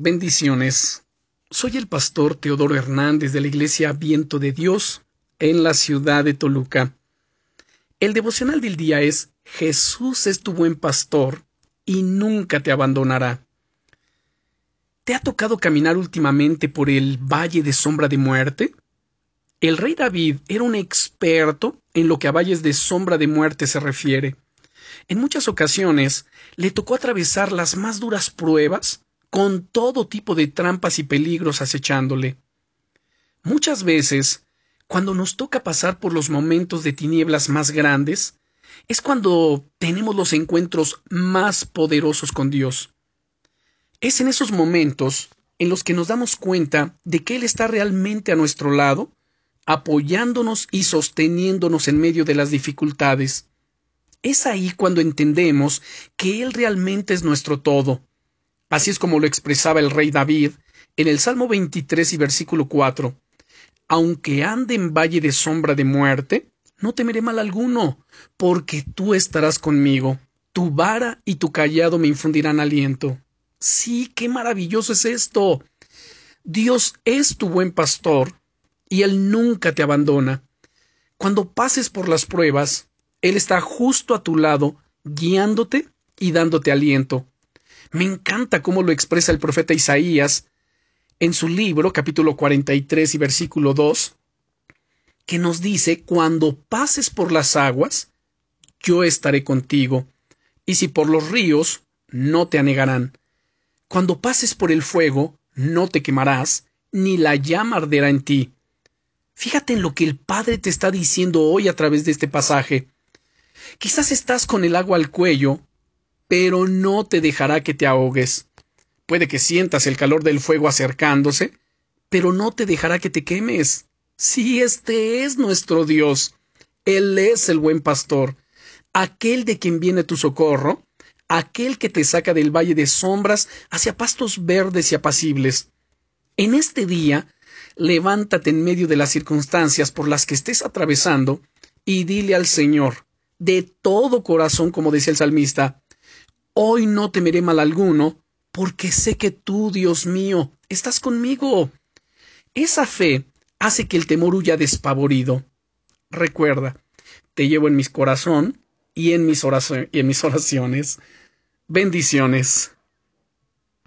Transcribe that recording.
Bendiciones. Soy el pastor Teodoro Hernández de la Iglesia Viento de Dios en la ciudad de Toluca. El devocional del día es Jesús es tu buen pastor y nunca te abandonará. ¿Te ha tocado caminar últimamente por el valle de sombra de muerte? El rey David era un experto en lo que a valles de sombra de muerte se refiere. En muchas ocasiones le tocó atravesar las más duras pruebas con todo tipo de trampas y peligros acechándole. Muchas veces, cuando nos toca pasar por los momentos de tinieblas más grandes, es cuando tenemos los encuentros más poderosos con Dios. Es en esos momentos en los que nos damos cuenta de que Él está realmente a nuestro lado, apoyándonos y sosteniéndonos en medio de las dificultades. Es ahí cuando entendemos que Él realmente es nuestro todo, Así es como lo expresaba el rey David en el Salmo 23 y versículo 4. Aunque ande en valle de sombra de muerte, no temeré mal alguno, porque tú estarás conmigo. Tu vara y tu callado me infundirán aliento. Sí, qué maravilloso es esto. Dios es tu buen pastor, y Él nunca te abandona. Cuando pases por las pruebas, Él está justo a tu lado, guiándote y dándote aliento. Me encanta cómo lo expresa el profeta Isaías en su libro, capítulo 43 y versículo 2, que nos dice, cuando pases por las aguas, yo estaré contigo, y si por los ríos, no te anegarán. Cuando pases por el fuego, no te quemarás, ni la llama arderá en ti. Fíjate en lo que el Padre te está diciendo hoy a través de este pasaje. Quizás estás con el agua al cuello pero no te dejará que te ahogues. Puede que sientas el calor del fuego acercándose, pero no te dejará que te quemes. Si este es nuestro Dios. Él es el buen pastor, aquel de quien viene tu socorro, aquel que te saca del valle de sombras hacia pastos verdes y apacibles. En este día, levántate en medio de las circunstancias por las que estés atravesando y dile al Señor, de todo corazón, como decía el salmista, Hoy no temeré mal alguno, porque sé que tú, Dios mío, estás conmigo. Esa fe hace que el temor huya despavorido. Recuerda, te llevo en mi corazón y en mis, oraciones. Bendiciones.